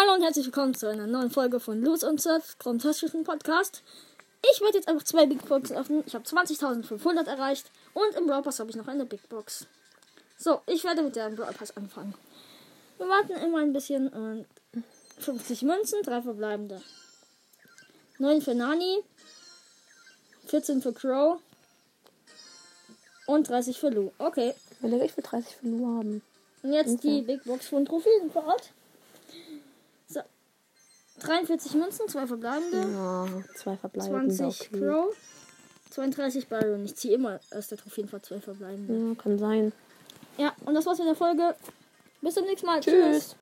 Hallo und herzlich willkommen zu einer neuen Folge von Lose und Surf, fantastischen Podcast. Ich werde jetzt einfach zwei Big Boxen öffnen. Ich habe 20.500 erreicht und im Brawl Pass habe ich noch eine Big Box. So, ich werde mit der Brawl Pass anfangen. Wir warten immer ein bisschen und 50 Münzen, drei verbleibende. 9 für Nani, 14 für Crow und 30 für Lou. Okay, Will ich für 30 für Lu haben? und jetzt Okay. die Big Box von Trophäenfahrt. So. 43 Münzen, zwei verbleibende. Ja, zwei verbleibende. 20 okay. Crow. 32 Byron. Ich ziehe immer aus der Trophäenfahrt zwei verbleibende. Ja, kann sein. Ja, und das war's mit der Folge. Bis zum nächsten Mal. Tschüss.